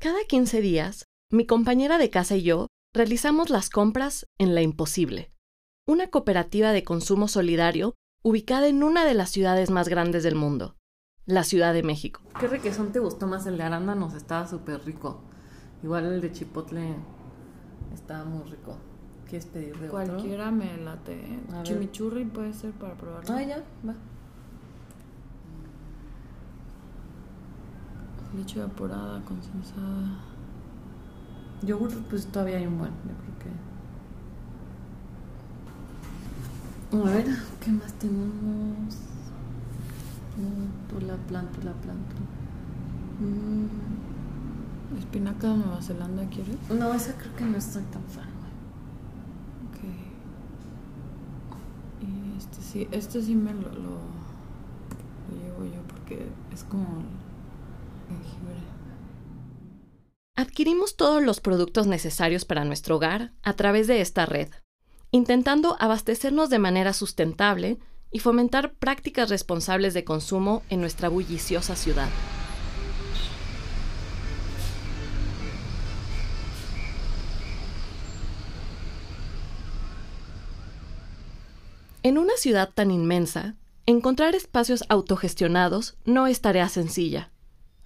Cada 15 días, mi compañera de casa y yo realizamos las compras en La Imposible, una cooperativa de consumo solidario ubicada en una de las ciudades más grandes del mundo, la Ciudad de México. ¿Qué requesón te gustó más? El de arándanos estaba súper rico. Igual el de chipotle estaba muy rico. ¿Quieres pedir de otro? Cualquiera me late. A ver. Chimichurri puede ser para probarlo. Ah, ya, va. Leche evaporada, condensada. Yogur, pues todavía hay un buen, yo creo que. A ver, ¿qué más tenemos? Tula planto, la planto. Mm, Espinaca de Nueva Zelanda, ¿quieres? No, esa creo que no estoy tan fan. Ok. Y este sí, este sí me lo, lo, lo llevo yo porque es como. Adquirimos todos los productos necesarios para nuestro hogar a través de esta red, intentando abastecernos de manera sustentable y fomentar prácticas responsables de consumo en nuestra bulliciosa ciudad. En una ciudad tan inmensa, encontrar espacios autogestionados no es tarea sencilla.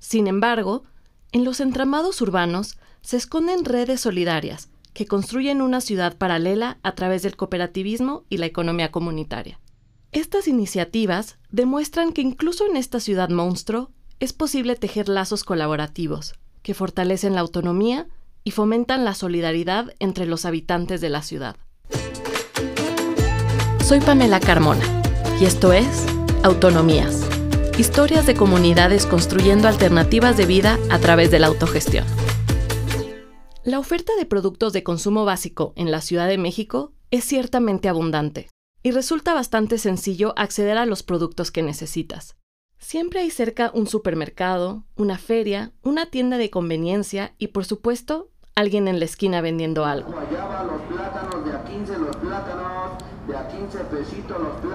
Sin embargo, en los entramados urbanos se esconden redes solidarias que construyen una ciudad paralela a través del cooperativismo y la economía comunitaria. Estas iniciativas demuestran que incluso en esta ciudad monstruo es posible tejer lazos colaborativos que fortalecen la autonomía y fomentan la solidaridad entre los habitantes de la ciudad. Soy Pamela Carmona y esto es Autonomías, historias de comunidades construyendo alternativas de vida a través de la autogestión. La oferta de productos de consumo básico en la Ciudad de México es ciertamente abundante y resulta bastante sencillo acceder a los productos que necesitas. Siempre hay cerca un supermercado, una feria, una tienda de conveniencia y, por supuesto, alguien en la esquina vendiendo algo. Guayaba, los plátanos, de a 15 los plátanos, de a 15 pesitos los plátanos,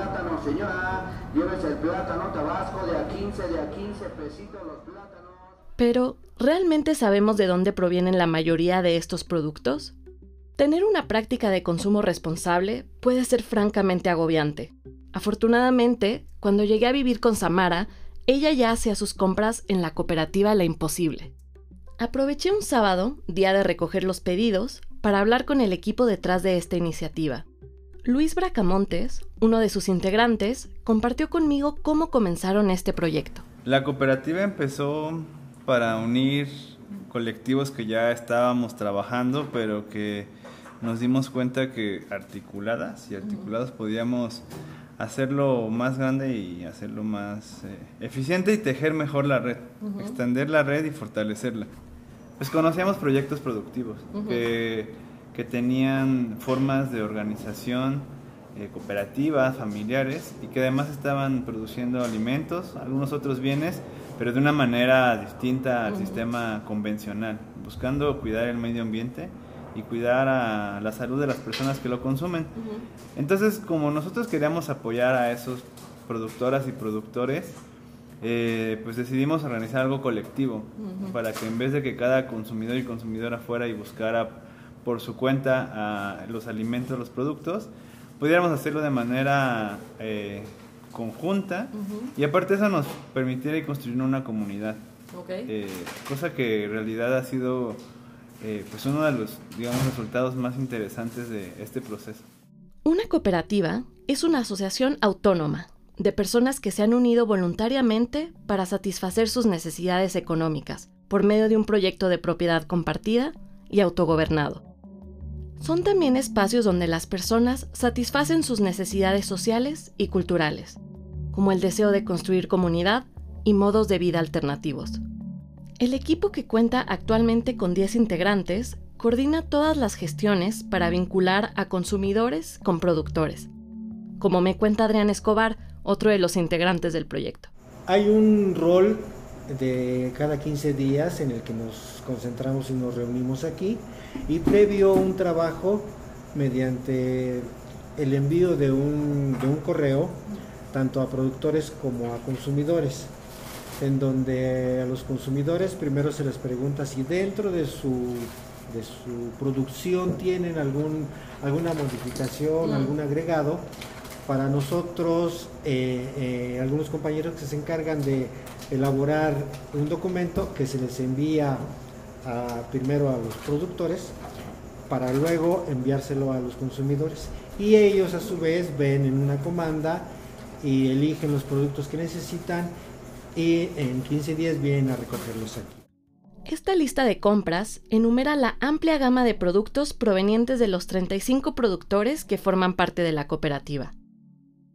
Pero, ¿realmente sabemos de dónde provienen la mayoría de estos productos? Tener una práctica de consumo responsable puede ser francamente agobiante. Afortunadamente, cuando llegué a vivir con Samara, ella ya hacía sus compras en la cooperativa La Imposible. Aproveché un sábado, día de recoger los pedidos, para hablar con el equipo detrás de esta iniciativa. Luis Bracamontes, uno de sus integrantes, compartió conmigo cómo comenzaron este proyecto. La cooperativa empezó para unir colectivos que ya estábamos trabajando, pero que nos dimos cuenta que articuladas y articulados podíamos hacerlo más grande y hacerlo más eh, eficiente y tejer mejor la red, extender la red y fortalecerla. Pues conocíamos proyectos productivos que, que tenían formas de organización eh, cooperativas, familiares y que además estaban produciendo alimentos, algunos otros bienes, pero de una manera distinta al sistema convencional, buscando cuidar el medio ambiente y cuidar a la salud de las personas que lo consumen. Entonces, como nosotros queríamos apoyar a esos productoras y productores, eh, pues decidimos organizar algo colectivo para que en vez de que cada consumidor y consumidora fuera y buscara por su cuenta a los alimentos, los productos, pudiéramos hacerlo de manera eh, conjunta y aparte eso nos permitiera ir construyendo una comunidad. Eh, cosa que en realidad ha sido eh, pues uno de los digamos resultados más interesantes de este proceso. Una cooperativa es una asociación autónoma de personas que se han unido voluntariamente para satisfacer sus necesidades económicas por medio de un proyecto de propiedad compartida y autogobernado. Son también espacios donde las personas satisfacen sus necesidades sociales y culturales, como el deseo de construir comunidad y modos de vida alternativos. El equipo que cuenta actualmente con 10 integrantes coordina todas las gestiones para vincular a consumidores con productores, como me cuenta Adrián Escobar, otro de los integrantes del proyecto. Hay un rol de cada 15 días en el que nos concentramos y nos reunimos aquí y previo un trabajo mediante el envío de un, de un correo tanto a productores como a consumidores. en donde a los consumidores primero se les pregunta si dentro de su, de su producción tienen algún, alguna modificación, algún agregado. Para nosotros, eh, eh, algunos compañeros que se encargan de elaborar un documento que se les envía primero a los productores para luego enviárselo a los consumidores. Y ellos a su vez ven en una comanda y eligen los productos que necesitan y en 15 días vienen a recogerlos aquí. Esta lista de compras enumera la amplia gama de productos provenientes de los 35 productores que forman parte de la cooperativa.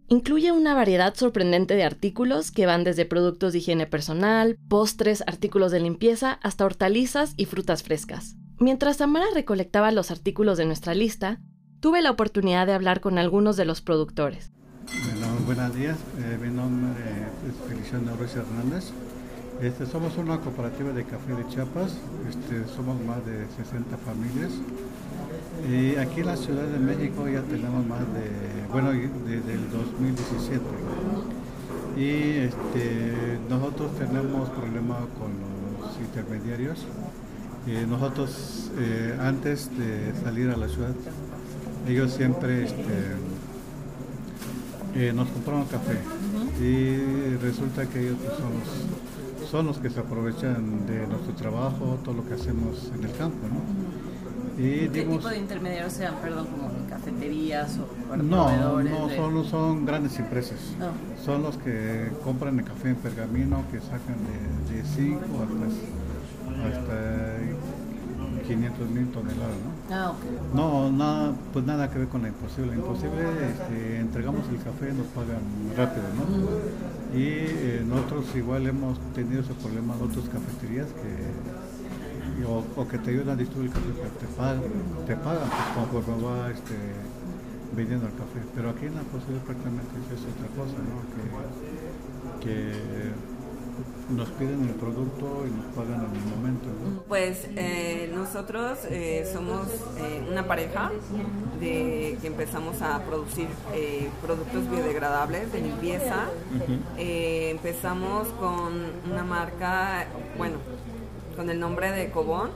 Incluye una variedad sorprendente de artículos que van desde productos de higiene personal, postres, artículos de limpieza, hasta hortalizas y frutas frescas. Mientras Tamara recolectaba los artículos de nuestra lista, tuve la oportunidad de hablar con algunos de los productores. Bueno, buenos días, eh, mi nombre es Feliciano Ruiz Hernández. Este, somos una cooperativa de café de Chiapas, este, somos más de 60 familias. Y aquí en la Ciudad de México ya tenemos más de, bueno, desde el 2017. Y este, nosotros tenemos problemas con los intermediarios. Y nosotros, eh, antes de salir a la ciudad, ellos siempre este, eh, nos compraron café. Y resulta que ellos son los, son los que se aprovechan de nuestro trabajo, todo lo que hacemos en el campo. ¿no? ¿Qué tipo de intermediarios sean, perdón, como cafeterías o No, no, solo son grandes empresas. Son los que compran el café en pergamino, que sacan de 5 hasta, hasta 500 mil toneladas, ¿no? Ah, ok. No, nada, pues nada que ver con la imposible. Imposible, este, entregamos el café, nos pagan rápido, ¿no? Y eh, nosotros igual hemos tenido ese problema de otras cafeterías que o, que te ayudan a distribuir el café, te pagan, te pagan pues, conforme va este, vendiendo el café. Pero aquí en la posibilidad prácticamente es otra cosa, ¿no? que, que nos piden el producto y nos pagan en el momento. Pues eh, nosotros eh, somos eh, una pareja de que empezamos a producir productos biodegradables de limpieza. empezamos con una marca, bueno, con el nombre de Cobón,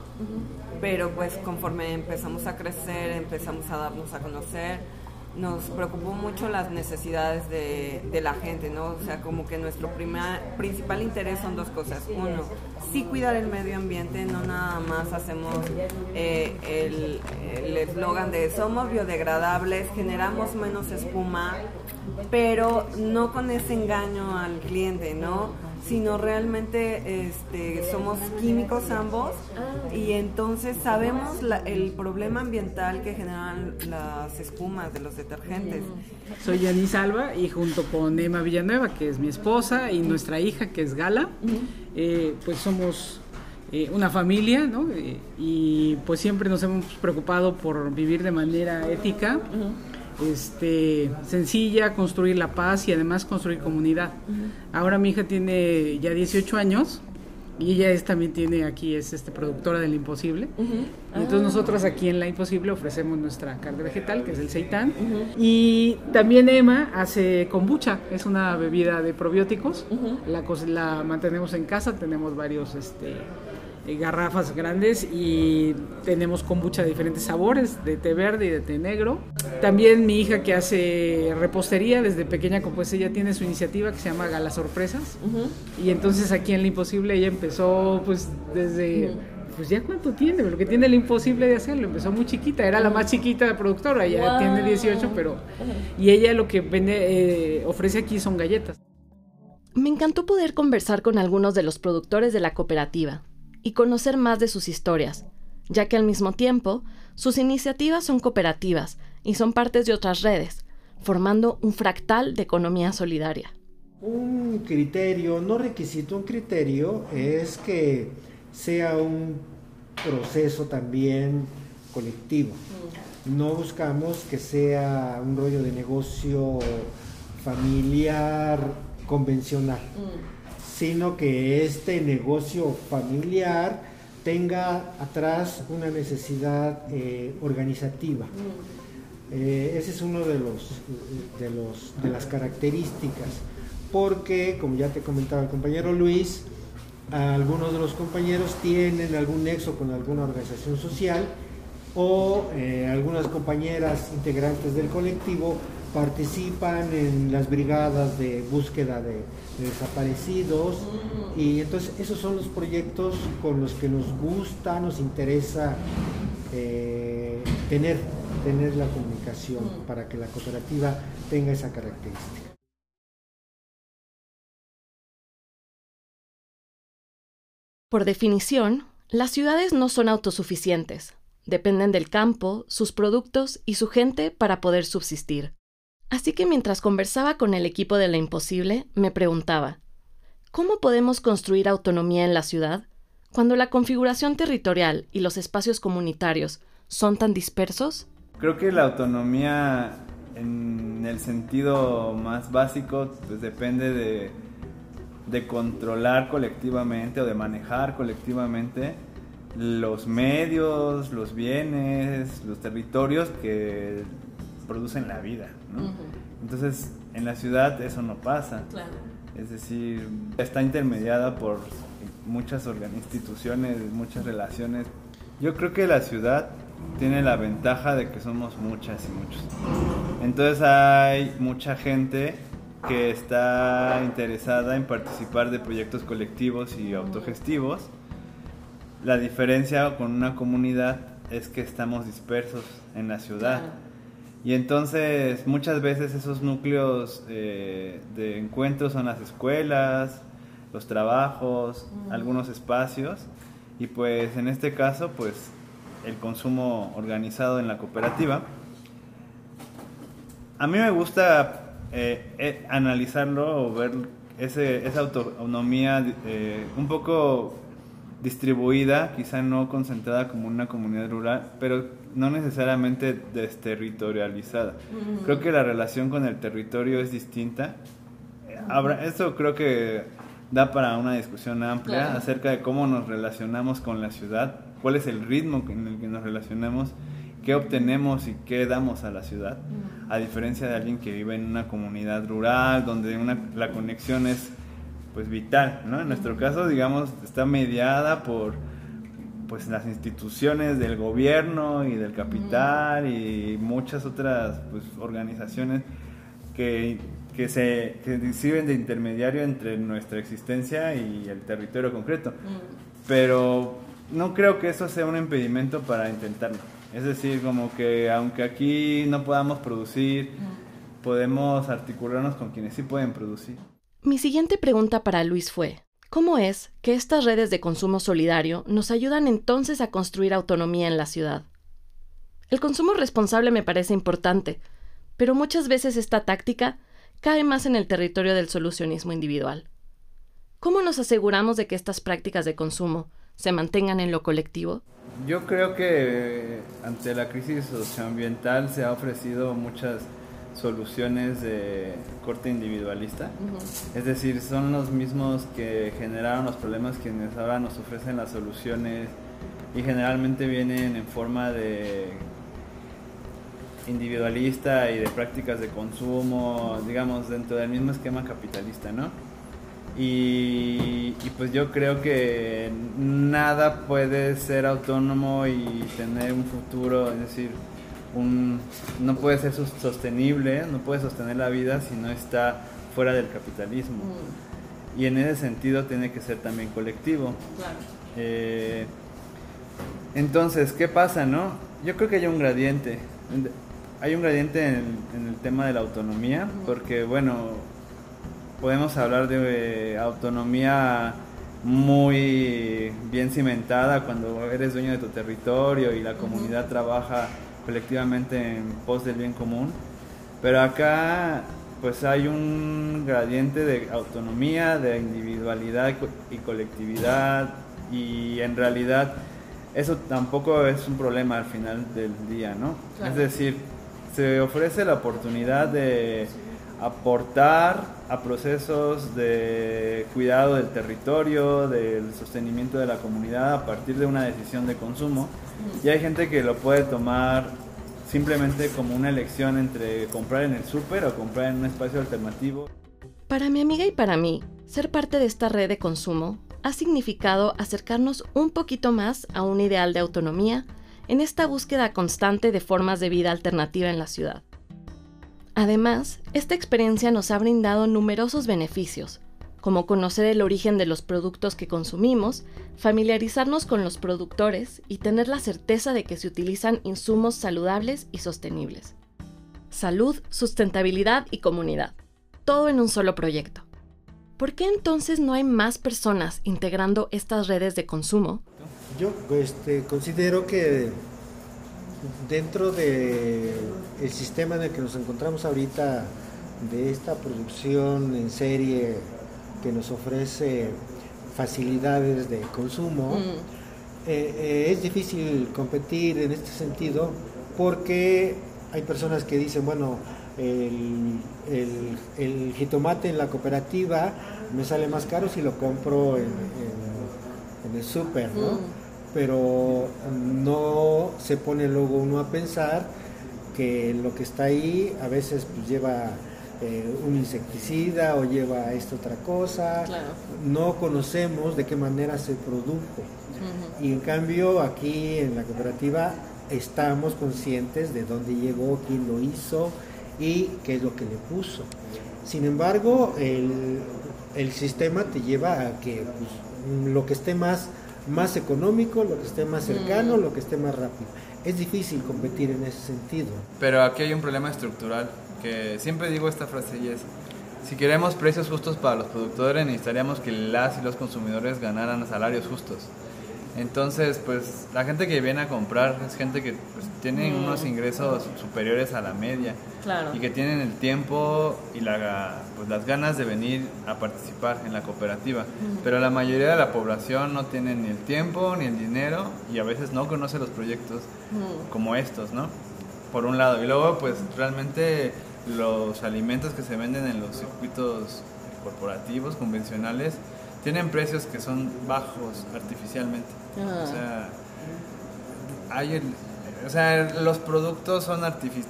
pero pues conforme empezamos a crecer, empezamos a darnos a conocer, nos preocupó mucho las necesidades de, la gente, ¿no? O sea, como que nuestro principal interés son dos cosas. Uno, sí cuidar el medio ambiente, no nada más hacemos eh, el eslogan de somos biodegradables, generamos menos espuma, pero no con ese engaño al cliente, ¿no? Sino realmente este, somos químicos ambos y entonces sabemos el problema ambiental que generan las espumas de los detergentes. Soy Yanis Alba y junto con Emma Villanueva, que es mi esposa, y nuestra hija, que es Gala, eh, pues somos eh, una familia, ¿no? Eh, y pues siempre nos hemos preocupado por vivir de manera ética este, sencilla, construir la paz y además construir comunidad. Ahora mi hija tiene ya 18 años y ella es, también tiene aquí, es este, productora del Imposible. Entonces nosotros aquí en La Imposible ofrecemos nuestra carne vegetal, que es el seitán. Y también Emma hace kombucha, es una bebida de probióticos. la, la mantenemos en casa, tenemos varios... Este, garrafas grandes y tenemos kombucha de diferentes sabores, de té verde y de té negro. También mi hija que hace repostería desde pequeña, como pues ella tiene su iniciativa que se llama Gala Sorpresas. Y entonces aquí en La Imposible ella empezó pues desde... Pues ya cuánto tiene, lo que tiene el imposible de hacerlo, empezó muy chiquita, era la más chiquita de productora, ya tiene 18, pero... Y ella lo que vende, eh, ofrece aquí son galletas. Me encantó poder conversar con algunos de los productores de la cooperativa, y conocer más de sus historias, ya que al mismo tiempo sus iniciativas son cooperativas y son partes de otras redes, formando un fractal de economía solidaria. Un criterio, no requisito, un criterio es que sea un proceso también colectivo. No buscamos que sea un rollo de negocio familiar convencional. Sino que este negocio familiar tenga atrás una necesidad eh, organizativa. Mm. Eh, ese es uno de los, de los de las características porque, como ya te comentaba el compañero Luis, algunos de los compañeros tienen algún nexo con alguna organización social o eh, algunas compañeras integrantes del colectivo participan en las brigadas de búsqueda de, desaparecidos y entonces esos son los proyectos con los que nos gusta, nos interesa eh, tener, tener la comunicación para que la cooperativa tenga esa característica. Por definición, las ciudades no son autosuficientes. Dependen del campo, sus productos y su gente para poder subsistir. Así que mientras conversaba con el equipo de La Imposible, me preguntaba, ¿cómo podemos construir autonomía en la ciudad cuando la configuración territorial y los espacios comunitarios son tan dispersos? Creo que la autonomía en el sentido más básico pues depende de de controlar colectivamente o de manejar colectivamente los medios, los bienes, los territorios que producen la vida. Entonces, en la ciudad eso no pasa. Es decir, está intermediada por muchas instituciones, muchas relaciones. Yo creo que la ciudad tiene la ventaja de que somos muchas y muchos. Entonces hay mucha gente que está interesada en participar de proyectos colectivos y autogestivos. La diferencia con una comunidad es que estamos dispersos en la ciudad. Y entonces muchas veces esos núcleos eh, de encuentro son las escuelas, los trabajos, algunos espacios. Y pues en este caso, pues el consumo organizado en la cooperativa. A mí me gusta eh, eh, analizarlo o ver ese, esa autonomía un poco distribuida, quizá no concentrada como una comunidad rural, pero no necesariamente desterritorializada. Creo que la relación con el territorio es distinta. Habrá, esto creo que da para una discusión amplia acerca de cómo nos relacionamos con la ciudad, cuál es el ritmo en el que nos relacionamos qué obtenemos y qué damos a la ciudad, a diferencia de alguien que vive en una comunidad rural, donde una, la conexión es pues vital, ¿no? En nuestro caso, digamos, está mediada por pues las instituciones del gobierno y del capital y muchas otras pues, organizaciones que, que se que sirven de intermediario entre nuestra existencia y el territorio concreto. Pero no creo que eso sea un impedimento para intentarlo. Es decir, como que aunque aquí no podamos producir, podemos articularnos con quienes sí pueden producir. Mi siguiente pregunta para Luis fue, ¿cómo es que estas redes de consumo solidario nos ayudan entonces a construir autonomía en la ciudad? El consumo responsable me parece importante, pero muchas veces esta táctica cae más en el territorio del solucionismo individual. ¿Cómo nos aseguramos de que estas prácticas de consumo se mantengan en lo colectivo? Yo creo que ante la crisis socioambiental se ha ofrecido muchas soluciones de corte individualista. Es decir, son los mismos que generaron los problemas quienes ahora nos ofrecen las soluciones y generalmente vienen en forma de individualista y de prácticas de consumo, digamos, dentro del mismo esquema capitalista, ¿no? Y, pues yo creo que nada puede ser autónomo y tener un futuro, es decir, un, no puede ser sostenible, no puede sostener la vida si no está fuera del capitalismo. Mm. Y en ese sentido tiene que ser también colectivo. Eh, entonces, ¿qué pasa, no? Yo creo que hay un gradiente. Hay un gradiente en el, tema de la autonomía, porque, bueno, podemos hablar de eh, autonomía muy bien cimentada cuando eres dueño de tu territorio y la comunidad trabaja colectivamente en pos del bien común. Pero acá pues hay un gradiente de autonomía, de individualidad y colectividad y en realidad eso tampoco es un problema al final del día, ¿no? Es decir, se ofrece la oportunidad de aportar a procesos de cuidado del territorio, del sostenimiento de la comunidad a partir de una decisión de consumo. Y hay gente que lo puede tomar simplemente como una elección entre comprar en el súper o comprar en un espacio alternativo. Para mi amiga y para mí, ser parte de esta red de consumo ha significado acercarnos un poquito más a un ideal de autonomía en esta búsqueda constante de formas de vida alternativa en la ciudad. Además, esta experiencia nos ha brindado numerosos beneficios, como conocer el origen de los productos que consumimos, familiarizarnos con los productores y tener la certeza de que se utilizan insumos saludables y sostenibles. Salud, sustentabilidad y comunidad. Todo en un solo proyecto. ¿Por qué entonces no hay más personas integrando estas redes de consumo? Yo este, considero que dentro del el sistema en el que nos encontramos ahorita, de esta producción en serie que nos ofrece facilidades de consumo, Mm. eh, eh, es difícil competir en este sentido porque hay personas que dicen, bueno, el, el- el jitomate en la cooperativa me sale más caro si lo compro en, en- en el súper, ¿no? Mm. Pero no se pone luego uno a pensar que lo que está ahí a veces pues, lleva eh, un insecticida o lleva esta otra cosa. Claro. No conocemos de qué manera se produjo. Y en cambio aquí en la cooperativa estamos conscientes de dónde llegó, quién lo hizo y qué es lo que le puso. Sin embargo, el, el sistema te lleva a que pues, lo que esté más, más económico, lo que esté más cercano, lo que esté más rápido. Es difícil competir en ese sentido. Pero aquí hay un problema estructural, que siempre digo esta frase y es, si queremos precios justos para los productores, necesitaríamos que las y los consumidores ganaran salarios justos. Entonces, pues la gente que viene a comprar es gente que pues, tiene unos ingresos superiores a la media Claro. y que tienen el tiempo y la, pues, las ganas de venir a participar en la cooperativa. Pero la mayoría de la población no tiene ni el tiempo ni el dinero y a veces no conoce los proyectos como estos, ¿no? Por un lado. Y luego, pues realmente los alimentos que se venden en los circuitos corporativos, convencionales, tienen precios que son bajos artificialmente. Ah. O sea, hay el- o sea, los productos son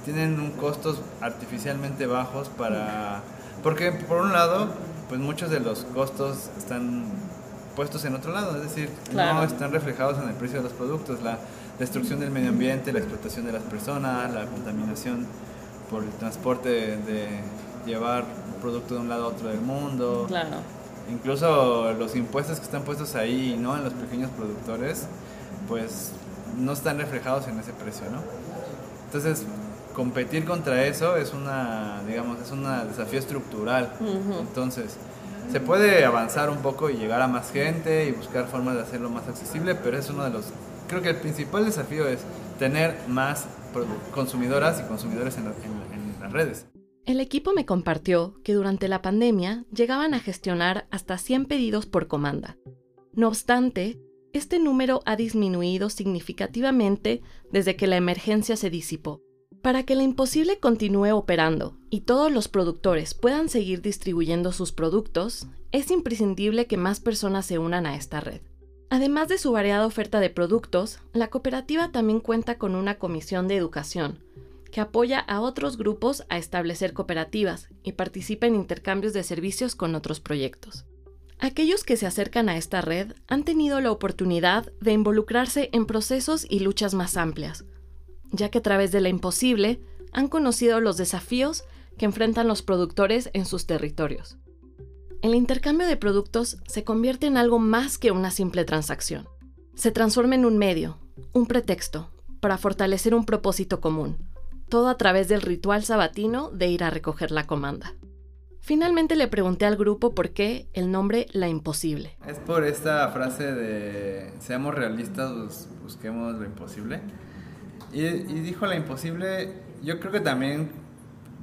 tienen un costos artificialmente bajos para porque por un lado, pues muchos de los costos están puestos en otro lado, es decir, no están reflejados en el precio de los productos, la destrucción del medio ambiente, la explotación de las personas, la contaminación por el transporte de llevar un producto de un lado a otro del mundo. Claro. Incluso los impuestos que están puestos ahí, ¿no? En los pequeños productores, pues no están reflejados en ese precio, ¿no? Entonces, competir contra eso es una, digamos, es un desafío estructural. Entonces, se puede avanzar un poco y llegar a más gente y buscar formas de hacerlo más accesible, pero es uno de los, creo que el principal desafío es tener más consumidoras y consumidores en, la- en- en las redes. El equipo me compartió que durante la pandemia llegaban a gestionar hasta 100 pedidos por comanda. No obstante, este número ha disminuido significativamente desde que la emergencia se disipó. Para que la imposible continúe operando y todos los productores puedan seguir distribuyendo sus productos, es imprescindible que más personas se unan a esta red. Además de su variada oferta de productos, la cooperativa también cuenta con una comisión de educación, que apoya a otros grupos a establecer cooperativas y participa en intercambios de servicios con otros proyectos. Aquellos que se acercan a esta red han tenido la oportunidad de involucrarse en procesos y luchas más amplias, ya que a través de la imposible han conocido los desafíos que enfrentan los productores en sus territorios. El intercambio de productos se convierte en algo más que una simple transacción. Se transforma en un medio, un pretexto, para fortalecer un propósito común, todo a través del ritual sabatino de ir a recoger la comanda. Finalmente le pregunté al grupo por qué el nombre La Imposible. Es por esta frase de seamos realistas, bus- busquemos lo imposible. Y, y dijo la imposible, yo creo que también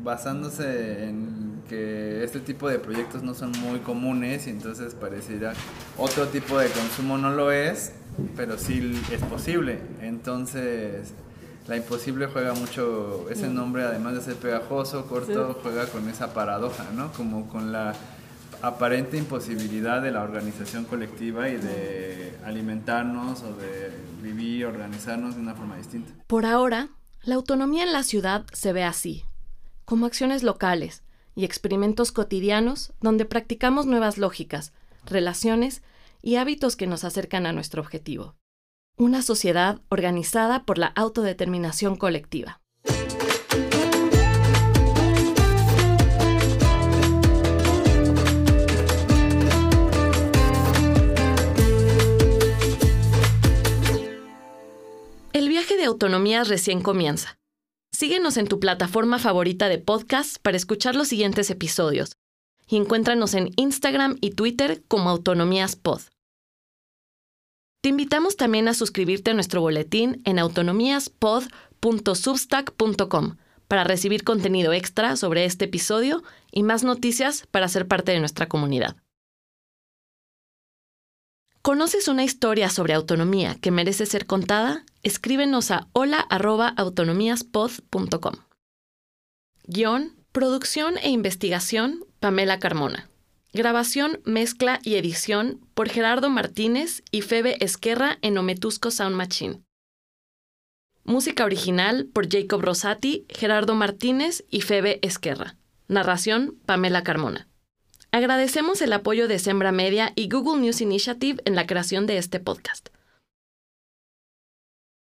basándose en que este tipo de proyectos no son muy comunes y entonces pareciera otro tipo de consumo no lo es, pero sí es posible. Entonces la imposible juega mucho, ese nombre además de ser pegajoso, corto, juega con esa paradoja, ¿no? Como con la aparente imposibilidad de la organización colectiva y de alimentarnos o de vivir, organizarnos de una forma distinta. Por ahora, la autonomía en la ciudad se ve así, como acciones locales, y experimentos cotidianos donde practicamos nuevas lógicas, relaciones y hábitos que nos acercan a nuestro objetivo. Una sociedad organizada por la autodeterminación colectiva. El viaje de autonomía recién comienza. Síguenos en tu plataforma favorita de podcast para escuchar los siguientes episodios y encuéntranos en Instagram y Twitter como Autonomías Pod. Te invitamos también a suscribirte a nuestro boletín en autonomíaspod.substack.com para recibir contenido extra sobre este episodio y más noticias para ser parte de nuestra comunidad. ¿Conoces una historia sobre autonomía que merece ser contada? Escríbenos a hola.autonomíaspod.com. Guión, producción e investigación, Pamela Carmona. Grabación, mezcla y edición por Gerardo Martínez y Febe Esquerra en Ometusco Sound Machine. Música original por Jacob Rosati, Gerardo Martínez y Febe Esquerra. Narración, Pamela Carmona. Agradecemos el apoyo de Sembra Media y Google News Initiative en la creación de este podcast.